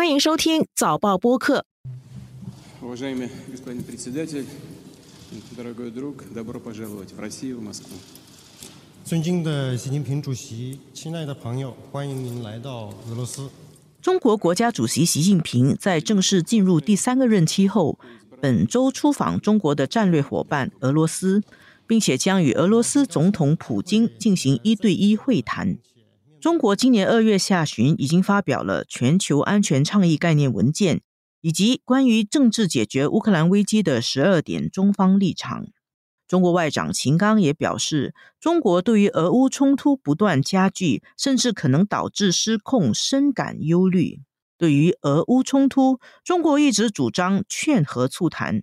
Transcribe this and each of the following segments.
欢迎收听早报播客。尊敬的习近平主席亲爱的朋友欢迎您来到俄罗斯。中国国家主席习近平在正式进入第三个任期后本周出访中国的战略伙伴俄罗斯并且将与俄罗斯总统普京进行一对一会谈。中国今年二月下旬已经发表了全球安全倡议概念文件，以及关于政治解决乌克兰危机的十二点中方立场。中国外长秦刚也表示，中国对于俄乌冲突不断加剧，甚至可能导致失控，深感忧虑。对于俄乌冲突，中国一直主张劝和促谈。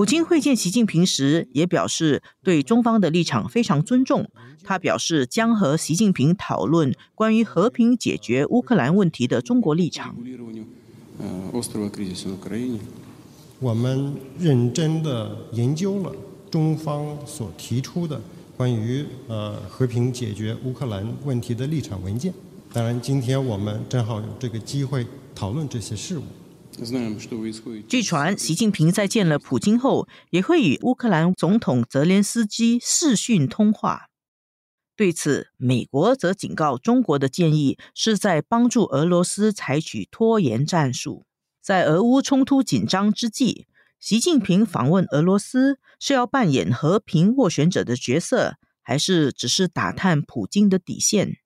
普京会见习近平时，也表示对中方的立场非常尊重。他表示将和习近平讨论关于和平解决乌克兰问题的中国立场。我们认真的研究了中方所提出的关于呃和平解决乌克兰问题的立场文件。当然，今天我们正好有这个机会讨论这些事务。据传，习近平在见了普京后，也会与乌克兰总统泽连斯基视讯通话。对此，美国则警告中国的建议是在帮助俄罗斯采取拖延战术。在俄乌冲突紧张之际，习近平访问俄罗斯是要扮演和平斡旋者的角色，还是只是打探普京的底线？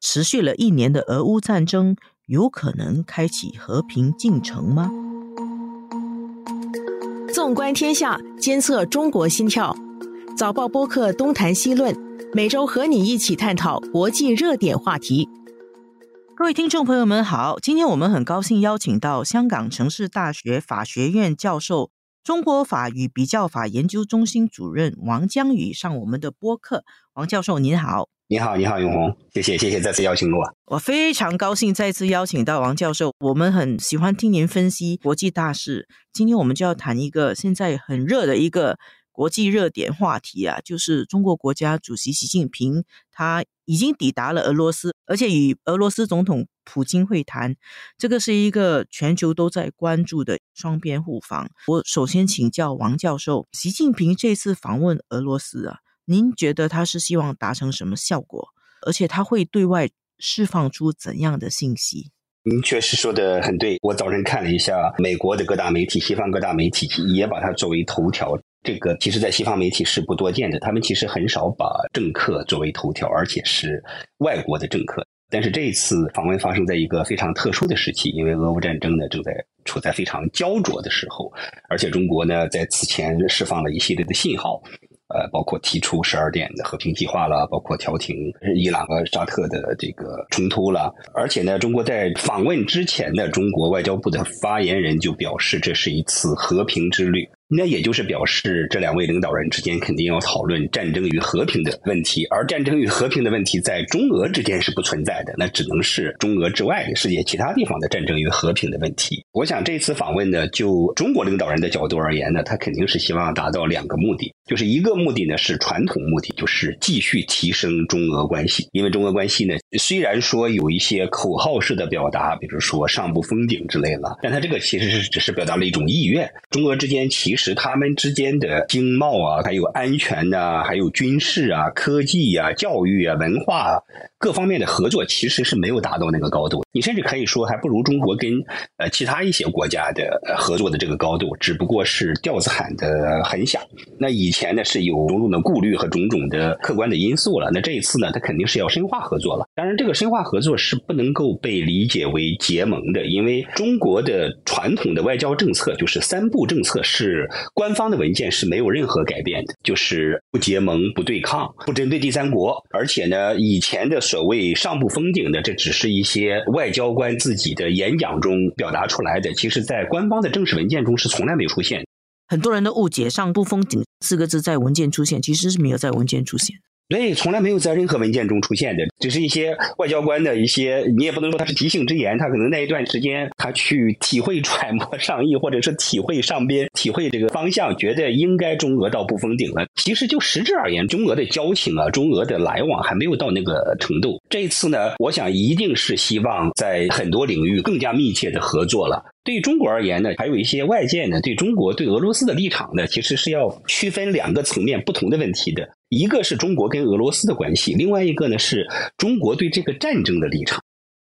持续了一年的俄乌战争。有可能开启和平进程吗？纵观天下，监测中国心跳。早报播客东谈西论，每周和你一起探讨国际热点话题。各位听众朋友们好，今天我们很高兴邀请到香港城市大学法学院教授、中国法与比较法研究中心主任王江宇上我们的播客。王教授您好。你好，你好，永红，谢谢，谢谢再次邀请我。我非常高兴再次邀请到王教授，我们很喜欢听您分析国际大事。今天我们就要谈一个现在很热的一个国际热点话题啊，就是中国国家主席习近平他已经抵达了俄罗斯，而且与俄罗斯总统普京会谈，这个是一个全球都在关注的双边互访。我首先请教王教授，习近平这次访问俄罗斯啊。您觉得他是希望达成什么效果？而且他会对外释放出怎样的信息？您确实说的很对。我早晨看了一下美国的各大媒体，西方各大媒体也把它作为头条。这个其实，在西方媒体是不多见的，他们其实很少把政客作为头条，而且是外国的政客。但是这一次访问发生在一个非常特殊的时期，因为俄乌战争呢正在处在非常焦灼的时候，而且中国呢在此前释放了一系列的信号。呃，包括提出十二点的和平计划了，包括调停伊朗和沙特的这个冲突了，而且呢，中国在访问之前呢，中国外交部的发言人就表示，这是一次和平之旅。那也就是表示，这两位领导人之间肯定要讨论战争与和平的问题，而战争与和平的问题在中俄之间是不存在的，那只能是中俄之外世界其他地方的战争与和平的问题。我想这次访问呢，就中国领导人的角度而言呢，他肯定是希望达到两个目的，就是一个目的呢是传统目的，就是继续提升中俄关系，因为中俄关系呢虽然说有一些口号式的表达，比如说上不封顶之类的，但他这个其实是只是表达了一种意愿，中俄之间其。使他们之间的经贸啊，还有安全呐，还有军事啊、科技啊、教育啊、文化。各方面的合作其实是没有达到那个高度，你甚至可以说还不如中国跟呃其他一些国家的合作的这个高度，只不过是调子喊的很响。那以前呢是有种种的顾虑和种种的客观的因素了，那这一次呢，他肯定是要深化合作了。当然，这个深化合作是不能够被理解为结盟的，因为中国的传统的外交政策就是三不政策，是官方的文件是没有任何改变的，就是不结盟、不对抗、不针对第三国，而且呢，以前的。所谓上不封顶的，这只是一些外交官自己的演讲中表达出来的，其实在官方的正式文件中是从来没有出现。很多人的误解“上不封顶”四个字在文件出现，其实是没有在文件出现。所以，从来没有在任何文件中出现的，只是一些外交官的一些，你也不能说他是即兴之言，他可能那一段时间他去体会揣摩上意，或者是体会上边，体会这个方向，觉得应该中俄到不封顶了。其实就实质而言，中俄的交情啊，中俄的来往还没有到那个程度。这一次呢，我想一定是希望在很多领域更加密切的合作了。对中国而言呢，还有一些外界呢对中国对俄罗斯的立场呢，其实是要区分两个层面不同的问题的。一个是中国跟俄罗斯的关系，另外一个呢是中国对这个战争的立场。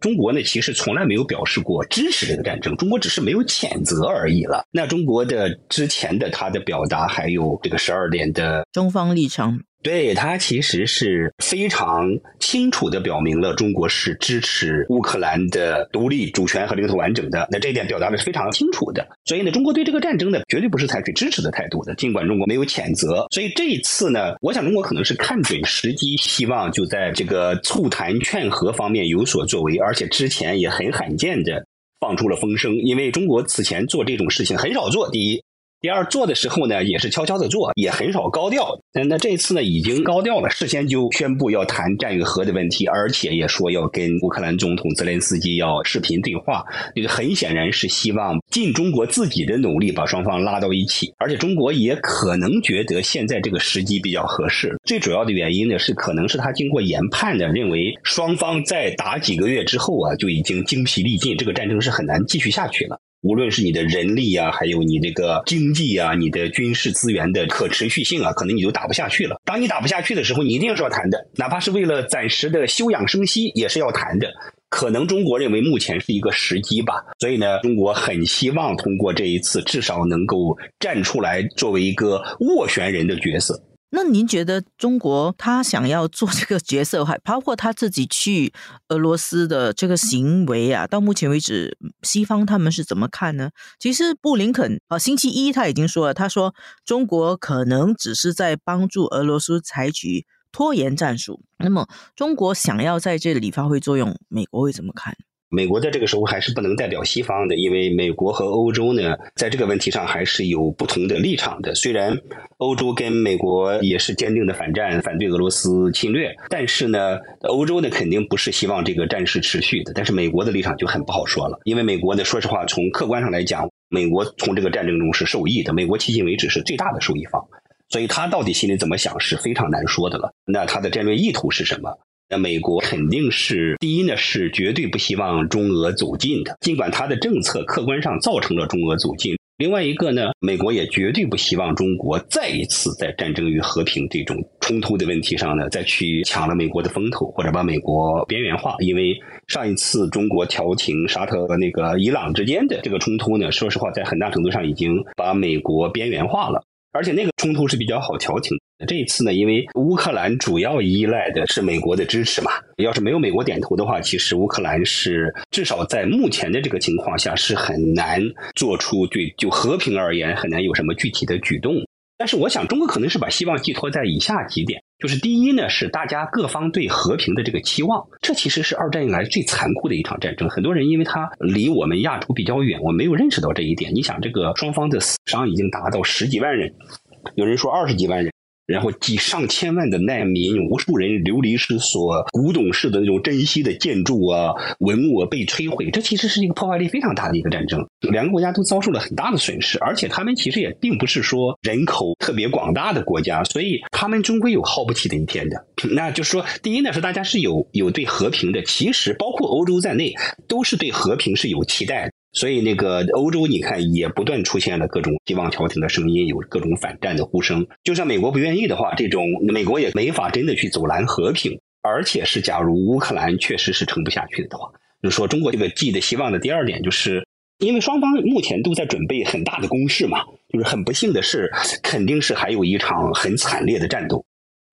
中国呢其实从来没有表示过支持这个战争，中国只是没有谴责而已了。那中国的之前的他的表达，还有这个十二点的中方立场。对他其实是非常清楚的表明了中国是支持乌克兰的独立主权和领土完整的，那这一点表达的是非常清楚的。所以呢，中国对这个战争呢，绝对不是采取支持的态度的。尽管中国没有谴责，所以这一次呢，我想中国可能是看准时机，希望就在这个促谈劝和方面有所作为，而且之前也很罕见的放出了风声，因为中国此前做这种事情很少做。第一。第二做的时候呢，也是悄悄的做，也很少高调。那那这次呢，已经高调了，事先就宣布要谈战与和的问题，而且也说要跟乌克兰总统泽连斯基要视频对话。这个很显然是希望尽中国自己的努力把双方拉到一起，而且中国也可能觉得现在这个时机比较合适。最主要的原因呢，是可能是他经过研判的，认为双方在打几个月之后啊，就已经精疲力尽，这个战争是很难继续下去了。无论是你的人力啊，还有你这个经济啊，你的军事资源的可持续性啊，可能你就打不下去了。当你打不下去的时候，你一定是要谈的，哪怕是为了暂时的休养生息，也是要谈的。可能中国认为目前是一个时机吧，所以呢，中国很希望通过这一次，至少能够站出来，作为一个斡旋人的角色。那您觉得中国他想要做这个角色，还包括他自己去俄罗斯的这个行为啊？到目前为止，西方他们是怎么看呢？其实布林肯啊，星期一他已经说了，他说中国可能只是在帮助俄罗斯采取拖延战术。那么，中国想要在这里发挥作用，美国会怎么看？美国在这个时候还是不能代表西方的，因为美国和欧洲呢，在这个问题上还是有不同的立场的。虽然欧洲跟美国也是坚定的反战，反对俄罗斯侵略，但是呢，欧洲呢肯定不是希望这个战事持续的。但是美国的立场就很不好说了，因为美国呢，说实话，从客观上来讲，美国从这个战争中是受益的，美国迄今为止是最大的受益方，所以他到底心里怎么想是非常难说的了。那他的战略意图是什么？那美国肯定是第一呢，是绝对不希望中俄走近的。尽管他的政策客观上造成了中俄走近，另外一个呢，美国也绝对不希望中国再一次在战争与和平这种冲突的问题上呢，再去抢了美国的风头，或者把美国边缘化。因为上一次中国调停沙特和那个伊朗之间的这个冲突呢，说实话，在很大程度上已经把美国边缘化了。而且那个冲突是比较好调停。这一次呢，因为乌克兰主要依赖的是美国的支持嘛，要是没有美国点头的话，其实乌克兰是至少在目前的这个情况下是很难做出对就和平而言很难有什么具体的举动。但是我想，中国可能是把希望寄托在以下几点：就是第一呢，是大家各方对和平的这个期望。这其实是二战以来最残酷的一场战争。很多人因为它离我们亚洲比较远，我没有认识到这一点。你想，这个双方的死伤已经达到十几万人，有人说二十几万人。然后几上千万的难民，无数人流离失所，古董式的那种珍稀的建筑啊、文物啊被摧毁，这其实是一个破坏力非常大的一个战争。两个国家都遭受了很大的损失，而且他们其实也并不是说人口特别广大的国家，所以他们终归有耗不起的一天的。那就是说，第一呢是大家是有有对和平的，其实包括欧洲在内，都是对和平是有期待的。所以，那个欧洲，你看也不断出现了各种希望调停的声音，有各种反战的呼声。就算美国不愿意的话，这种美国也没法真的去阻拦和平。而且是，假如乌克兰确实是撑不下去的话，就是说中国这个寄的希望的第二点，就是因为双方目前都在准备很大的攻势嘛，就是很不幸的是，肯定是还有一场很惨烈的战斗。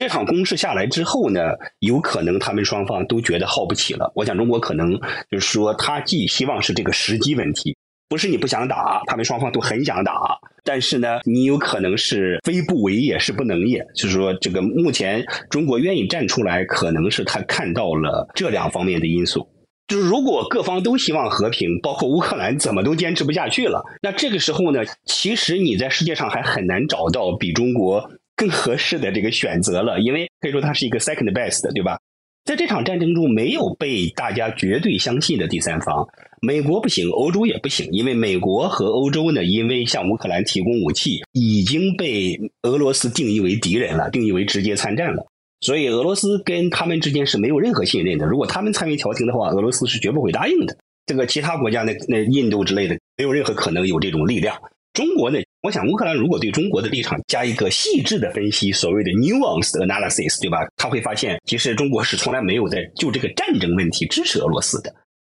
这场攻势下来之后呢，有可能他们双方都觉得耗不起了。我想中国可能就是说，他既希望是这个时机问题，不是你不想打，他们双方都很想打，但是呢，你有可能是非不为也是不能也，就是说这个目前中国愿意站出来，可能是他看到了这两方面的因素。就是如果各方都希望和平，包括乌克兰怎么都坚持不下去了，那这个时候呢，其实你在世界上还很难找到比中国。更合适的这个选择了，因为可以说它是一个 second best，对吧？在这场战争中，没有被大家绝对相信的第三方，美国不行，欧洲也不行，因为美国和欧洲呢，因为向乌克兰提供武器，已经被俄罗斯定义为敌人了，定义为直接参战了，所以俄罗斯跟他们之间是没有任何信任的。如果他们参与调停的话，俄罗斯是绝不会答应的。这个其他国家，那那印度之类的，没有任何可能有这种力量。中国呢？我想乌克兰如果对中国的立场加一个细致的分析，所谓的 nuance analysis，对吧？他会发现，其实中国是从来没有在就这个战争问题支持俄罗斯的。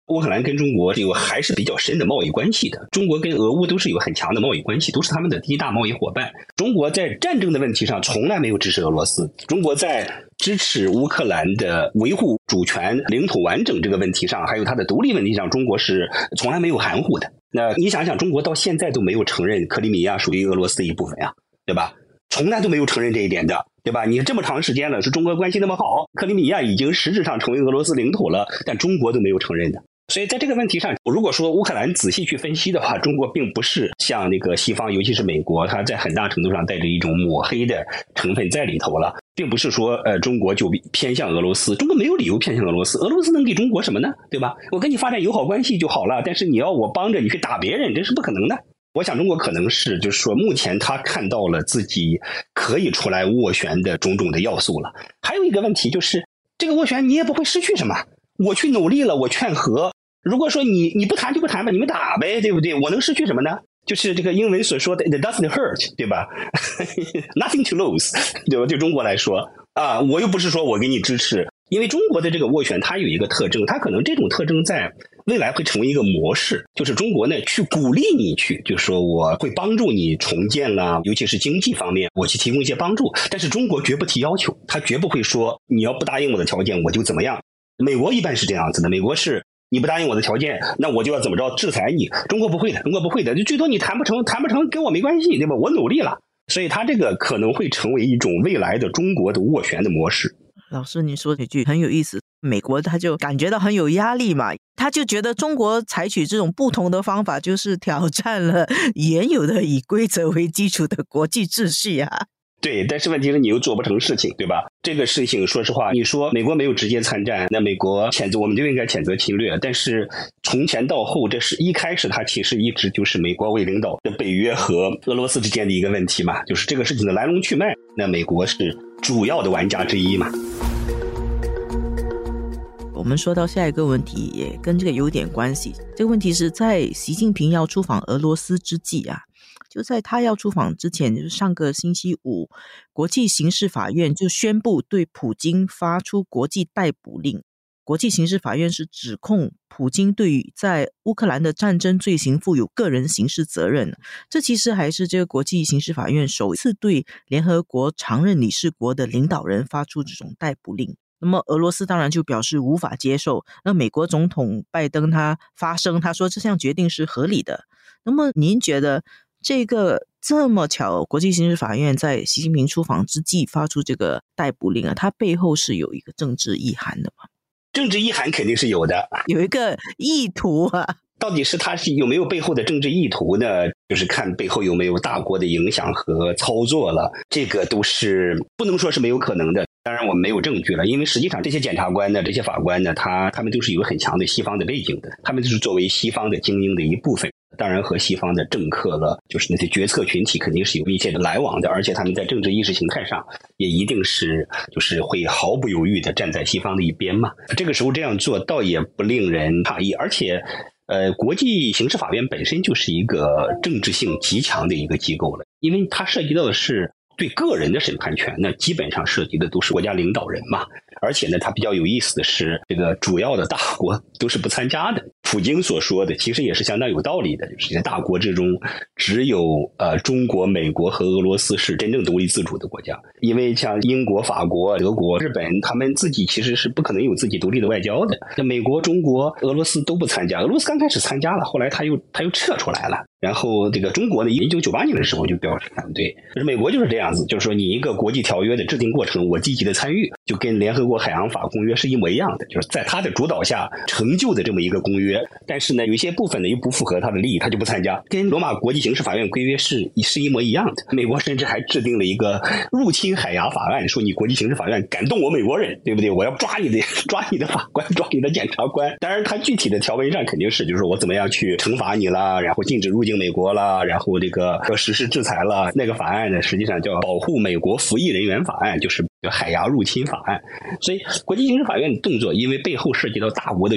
乌克兰跟中国有还是比较深的贸易关系的，中国跟俄乌都是有很强的贸易关系，都是他们的第一大贸易伙伴。中国在战争的问题上从来没有支持俄罗斯，中国在支持乌克兰的维护主权、领土完整这个问题上，还有它的独立问题上，中国是从来没有含糊的。那你想想，中国到现在都没有承认克里米亚属于俄罗斯一部分呀，对吧？从来都没有承认这一点的，对吧？你这么长时间了，是中俄关系那么好，克里米亚已经实质上成为俄罗斯领土了，但中国都没有承认的。所以在这个问题上，如果说乌克兰仔细去分析的话，中国并不是像那个西方，尤其是美国，它在很大程度上带着一种抹黑的成分在里头了，并不是说呃中国就偏向俄罗斯，中国没有理由偏向俄罗斯，俄罗斯能给中国什么呢？对吧？我跟你发展友好关系就好了，但是你要我帮着你去打别人，这是不可能的。我想中国可能是就是说，目前他看到了自己可以出来斡旋的种种的要素了。还有一个问题就是，这个斡旋你也不会失去什么，我去努力了，我劝和。如果说你你不谈就不谈吧，你们打呗，对不对？我能失去什么呢？就是这个英文所说的 “it doesn't hurt”，对吧？Nothing to lose，对吧？对中国来说啊，我又不是说我给你支持，因为中国的这个斡旋它有一个特征，它可能这种特征在未来会成为一个模式，就是中国呢去鼓励你去，就是说我会帮助你重建啦，尤其是经济方面，我去提供一些帮助，但是中国绝不提要求，他绝不会说你要不答应我的条件我就怎么样。美国一般是这样子的，美国是。你不答应我的条件，那我就要怎么着制裁你？中国不会的，中国不会的，就最多你谈不成，谈不成跟我没关系，对吧？我努力了，所以他这个可能会成为一种未来的中国的斡旋的模式。老师，你说几句很有意思，美国他就感觉到很有压力嘛，他就觉得中国采取这种不同的方法，就是挑战了 原有的以规则为基础的国际秩序啊。对，但是问题是你又做不成事情，对吧？这个事情，说实话，你说美国没有直接参战，那美国谴责我们就应该谴责侵略。但是从前到后，这是一开始，它其实一直就是美国为领导的北约和俄罗斯之间的一个问题嘛，就是这个事情的来龙去脉。那美国是主要的玩家之一嘛。我们说到下一个问题，也跟这个有点关系。这个问题是在习近平要出访俄罗斯之际啊。就在他要出访之前，就是上个星期五，国际刑事法院就宣布对普京发出国际逮捕令。国际刑事法院是指控普京对于在乌克兰的战争罪行负有个人刑事责任。这其实还是这个国际刑事法院首次对联合国常任理事国的领导人发出这种逮捕令。那么俄罗斯当然就表示无法接受。那美国总统拜登他发声，他说这项决定是合理的。那么您觉得？这个这么巧，国际刑事法院在习近平出访之际发出这个逮捕令啊，它背后是有一个政治意涵的吗？政治意涵肯定是有的，有一个意图啊。到底是他是有没有背后的政治意图呢？就是看背后有没有大国的影响和操作了。这个都是不能说是没有可能的。当然我们没有证据了，因为实际上这些检察官呢，这些法官呢，他他们都是有很强的西方的背景的，他们就是作为西方的精英的一部分。当然和西方的政客了，就是那些决策群体肯定是有密切的来往的，而且他们在政治意识形态上也一定是就是会毫不犹豫的站在西方的一边嘛。这个时候这样做倒也不令人诧异，而且，呃，国际刑事法院本身就是一个政治性极强的一个机构了，因为它涉及到的是。对个人的审判权，那基本上涉及的都是国家领导人嘛。而且呢，它比较有意思的是，这个主要的大国都是不参加的。普京所说的其实也是相当有道理的，就是在大国之中，只有呃中国、美国和俄罗斯是真正独立自主的国家。因为像英国、法国、德国、日本，他们自己其实是不可能有自己独立的外交的。那美国、中国、俄罗斯都不参加。俄罗斯刚开始参加了，后来他又他又撤出来了。然后这个中国呢，一九九八年的时候就表示反对。就是美国就是这样子，就是说你一个国际条约的制定过程，我积极的参与，就跟联合国海洋法公约是一模一样的，就是在他的主导下成就的这么一个公约。但是呢，有一些部分呢又不符合他的利益，他就不参加，跟罗马国际刑事法院规约是是一模一样的。美国甚至还制定了一个入侵海牙法案，说你国际刑事法院敢动我美国人，对不对？我要抓你的抓你的法官，抓你的检察官。当然，他具体的条文上肯定是，就是说我怎么样去惩罚你啦，然后禁止入境美国啦，然后这个要实施制裁了。那个法案呢，实际上叫《保护美国服役人员法案》，就是海牙入侵法案。所以，国际刑事法院的动作，因为背后涉及到大国的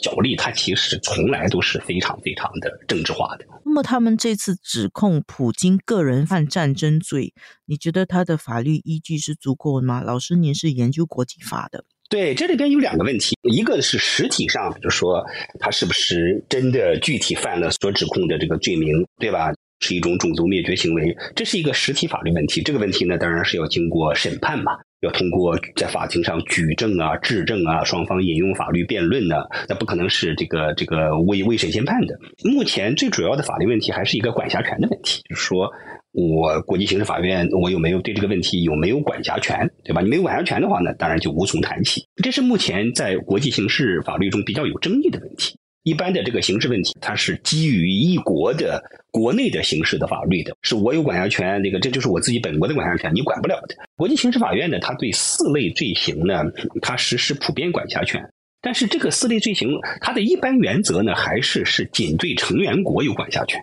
角力，它其实从来都是非常非常的政治化的。那么，他们这次指控普京个人犯战争罪，你觉得他的法律依据是足够的吗？老师，您是研究国际法的。对，这里边有两个问题，一个是实体上，就是说他是不是真的具体犯了所指控的这个罪名，对吧？是一种种族灭绝行为，这是一个实体法律问题。这个问题呢，当然是要经过审判嘛，要通过在法庭上举证啊、质证啊，双方引用法律辩论呢，那不可能是这个这个未未审先判的。目前最主要的法律问题还是一个管辖权的问题，就是说。我国际刑事法院，我有没有对这个问题有没有管辖权，对吧？你没有管辖权的话呢，当然就无从谈起。这是目前在国际刑事法律中比较有争议的问题。一般的这个刑事问题，它是基于一国的国内的刑事的法律的，是我有管辖权，那个这就是我自己本国的管辖权，你管不了的。国际刑事法院呢，它对四类罪行呢，它实施普遍管辖权，但是这个四类罪行，它的一般原则呢，还是是仅对成员国有管辖权。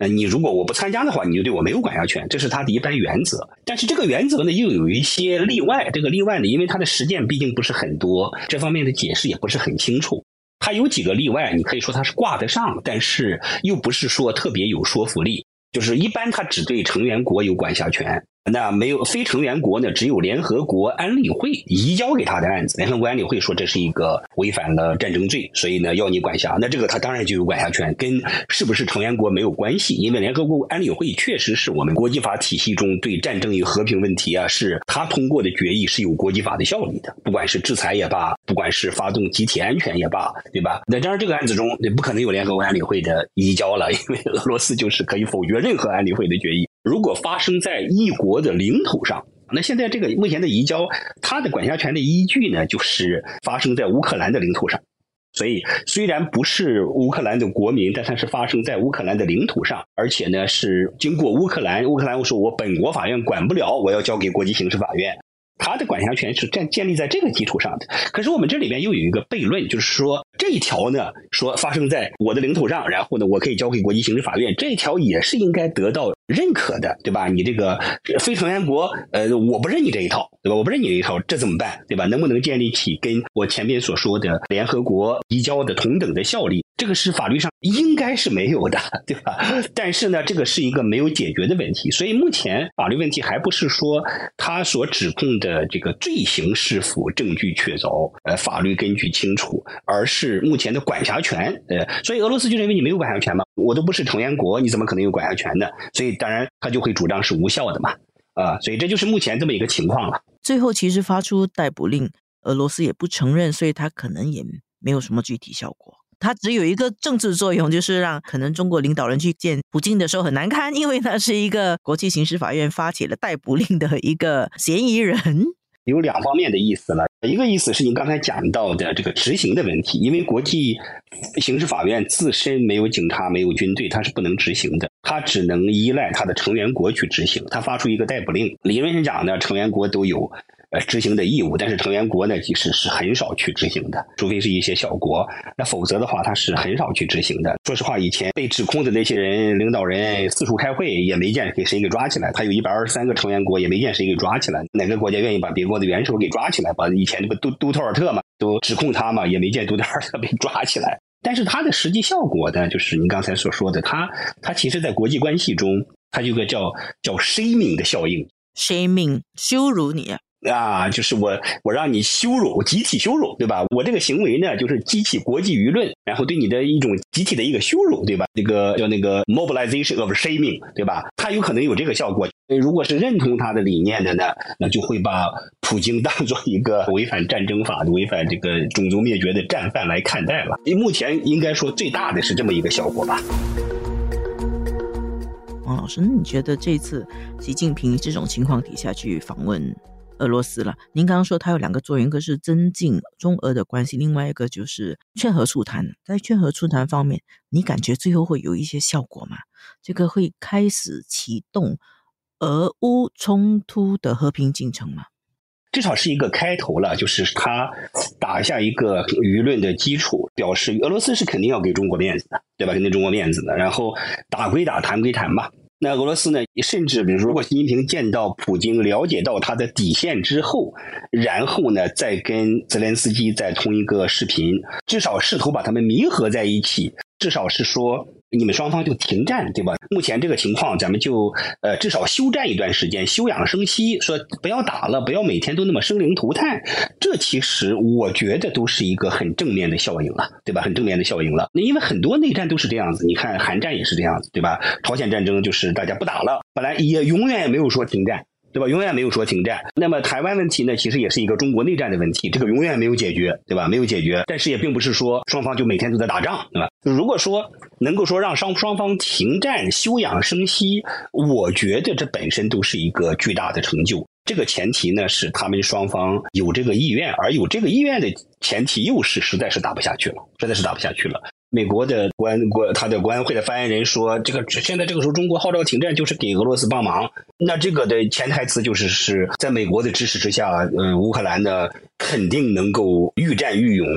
呃，你如果我不参加的话，你就对我没有管辖权，这是他的一般原则。但是这个原则呢，又有一些例外。这个例外呢，因为他的实践毕竟不是很多，这方面的解释也不是很清楚。他有几个例外，你可以说他是挂得上，但是又不是说特别有说服力。就是一般他只对成员国有管辖权。那没有非成员国呢？只有联合国安理会移交给他的案子，联合国安理会说这是一个违反了战争罪，所以呢要你管辖。那这个他当然就有管辖权，跟是不是成员国没有关系。因为联合国安理会确实是我们国际法体系中对战争与和平问题啊，是他通过的决议是有国际法的效力的。不管是制裁也罢，不管是发动集体安全也罢，对吧？那当然这个案子中也不可能有联合国安理会的移交了，因为俄罗斯就是可以否决任何安理会的决议。如果发生在一国的领土上，那现在这个目前的移交，它的管辖权的依据呢，就是发生在乌克兰的领土上。所以虽然不是乌克兰的国民，但它是发生在乌克兰的领土上，而且呢是经过乌克兰，乌克兰我说我本国法院管不了，我要交给国际刑事法院。他的管辖权是建建立在这个基础上的，可是我们这里边又有一个悖论，就是说这一条呢，说发生在我的领土上，然后呢，我可以交给国际刑事法院，这一条也是应该得到认可的，对吧？你这个非成员国，呃，我不认你这一套，对吧？我不认你这一套，这怎么办，对吧？能不能建立起跟我前面所说的联合国移交的同等的效力？这个是法律上应该是没有的，对吧？但是呢，这个是一个没有解决的问题，所以目前法律问题还不是说他所指控的这个罪行是否证据确凿，呃，法律根据清楚，而是目前的管辖权，呃，所以俄罗斯就认为你没有管辖权嘛，我都不是成员国，你怎么可能有管辖权呢？所以当然他就会主张是无效的嘛，啊，所以这就是目前这么一个情况了。最后其实发出逮捕令，俄罗斯也不承认，所以他可能也没有什么具体效果。它只有一个政治作用，就是让可能中国领导人去见普京的时候很难堪，因为他是一个国际刑事法院发起了逮捕令的一个嫌疑人。有两方面的意思了，一个意思是您刚才讲到的这个执行的问题，因为国际刑事法院自身没有警察、没有军队，它是不能执行的，它只能依赖它的成员国去执行。它发出一个逮捕令，理论上讲呢，成员国都有。呃，执行的义务，但是成员国呢，其实是很少去执行的，除非是一些小国，那否则的话，他是很少去执行的。说实话，以前被指控的那些人、领导人四处开会，也没见给谁给抓起来。他有一百二十三个成员国，也没见谁给抓起来。哪个国家愿意把别国的元首给抓起来？把以前这个杜杜特尔特嘛，都指控他嘛，也没见杜特尔特被抓起来。但是它的实际效果呢，就是您刚才所说的，他他其实在国际关系中，他有个叫叫 shaming 的效应，shaming 羞辱你。啊，就是我，我让你羞辱，集体羞辱，对吧？我这个行为呢，就是激起国际舆论，然后对你的一种集体的一个羞辱，对吧？那个叫那个 mobilization of shaming，对吧？它有可能有这个效果。如果是认同他的理念的呢，那就会把普京当做一个违反战争法、违反这个种族灭绝的战犯来看待了。目前应该说最大的是这么一个效果吧。王老师，那你觉得这次习近平这种情况底下去访问俄罗斯了？您刚刚说他有两个作用，一个是增进中俄的关系，另外一个就是劝和促谈。在劝和促谈方面，你感觉最后会有一些效果吗？这个会开始启动俄乌冲突的和平进程吗？至少是一个开头了，就是他打下一个舆论的基础，表示俄罗斯是肯定要给中国面子的，对吧？肯定中国面子的。然后打归打，谈归谈吧。那俄罗斯呢？甚至比如说，如果习近平见到普京，了解到他的底线之后，然后呢，再跟泽连斯基在同一个视频，至少试图把他们弥合在一起，至少是说。你们双方就停战，对吧？目前这个情况，咱们就呃至少休战一段时间，休养生息，说不要打了，不要每天都那么生灵涂炭。这其实我觉得都是一个很正面的效应了，对吧？很正面的效应了。那因为很多内战都是这样子，你看韩战也是这样子，对吧？朝鲜战争就是大家不打了，本来也永远也没有说停战。对吧？永远没有说停战。那么台湾问题呢？其实也是一个中国内战的问题，这个永远没有解决，对吧？没有解决。但是也并不是说双方就每天都在打仗，对吧？如果说能够说让双双方停战、休养生息，我觉得这本身都是一个巨大的成就。这个前提呢是他们双方有这个意愿，而有这个意愿的前提又是实在是打不下去了，实在是打不下去了。美国的国国他的国安会的发言人说：“这个现在这个时候，中国号召停战就是给俄罗斯帮忙。那这个的潜台词就是是在美国的支持之下，嗯，乌克兰呢肯定能够愈战愈勇，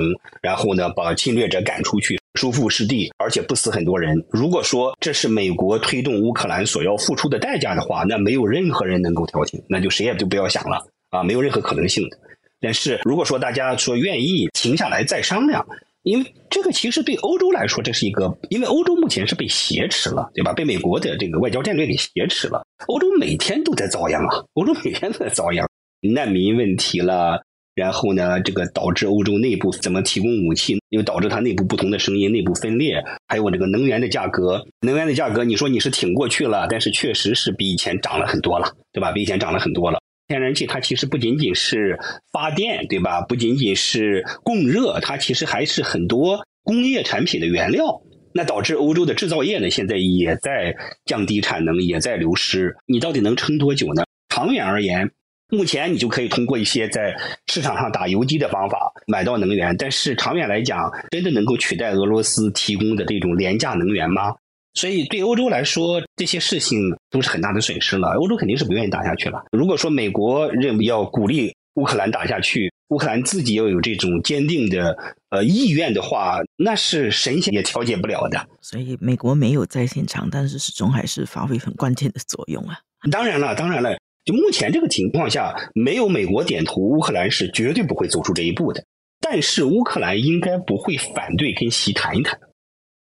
然后呢把侵略者赶出去，收复失地，而且不死很多人。如果说这是美国推动乌克兰所要付出的代价的话，那没有任何人能够调停，那就谁也就不要想了啊，没有任何可能性的。但是如果说大家说愿意停下来再商量。”因为这个其实对欧洲来说，这是一个，因为欧洲目前是被挟持了，对吧？被美国的这个外交战略给挟持了。欧洲每天都在遭殃啊，欧洲每天都在遭殃，难民问题了，然后呢，这个导致欧洲内部怎么提供武器，又导致它内部不同的声音、内部分裂，还有这个能源的价格，能源的价格，你说你是挺过去了，但是确实是比以前涨了很多了，对吧？比以前涨了很多了。天然气它其实不仅仅是发电，对吧？不仅仅是供热，它其实还是很多工业产品的原料。那导致欧洲的制造业呢，现在也在降低产能，也在流失。你到底能撑多久呢？长远而言，目前你就可以通过一些在市场上打游击的方法买到能源，但是长远来讲，真的能够取代俄罗斯提供的这种廉价能源吗？所以，对欧洲来说，这些事情都是很大的损失了。欧洲肯定是不愿意打下去了。如果说美国认为要鼓励乌克兰打下去，乌克兰自己要有这种坚定的呃意愿的话，那是神仙也调解不了的。所以，美国没有在现场，但是始终还是发挥很关键的作用啊。当然了，当然了，就目前这个情况下，没有美国点头，乌克兰是绝对不会走出这一步的。但是，乌克兰应该不会反对跟习谈一谈。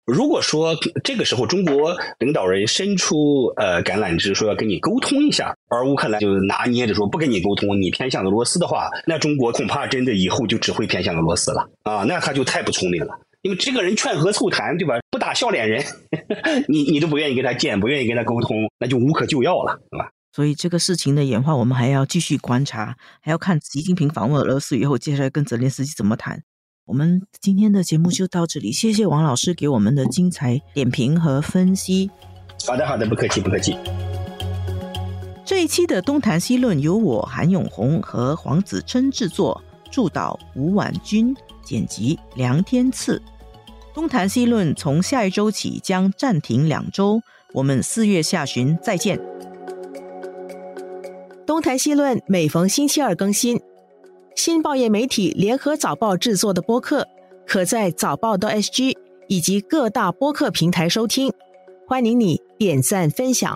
如果说这个时候中国领导人伸出呃橄榄枝，说要跟你沟通一下，而乌克兰就拿捏着说不跟你沟通，你偏向俄罗斯的话，那中国恐怕真的以后就只会偏向俄罗斯了啊！那他就太不聪明了，因为这个人劝和促谈，对吧？不打笑脸人，你你都不愿意跟他见，不愿意跟他沟通，那就无可救药了，对吧？所以这个事情的演化，我们还要继续观察，还要看习近平访问俄罗斯以后，接下来跟泽连斯基怎么谈。我们今天的节目就到这里，谢谢王老师给我们的精彩点评和分析。好的，好的，不客气，不客气。这一期的东谈西论由我韩永红和黄子琛制作，助导吴婉君，剪辑梁天赐。东谈西论从下一周起将暂停两周，我们四月下旬再见。东谈西论每逢星期二更新。新报业媒体联合早报制作的播客，可在早报的 SG 以及各大播客平台收听。欢迎你点赞分享。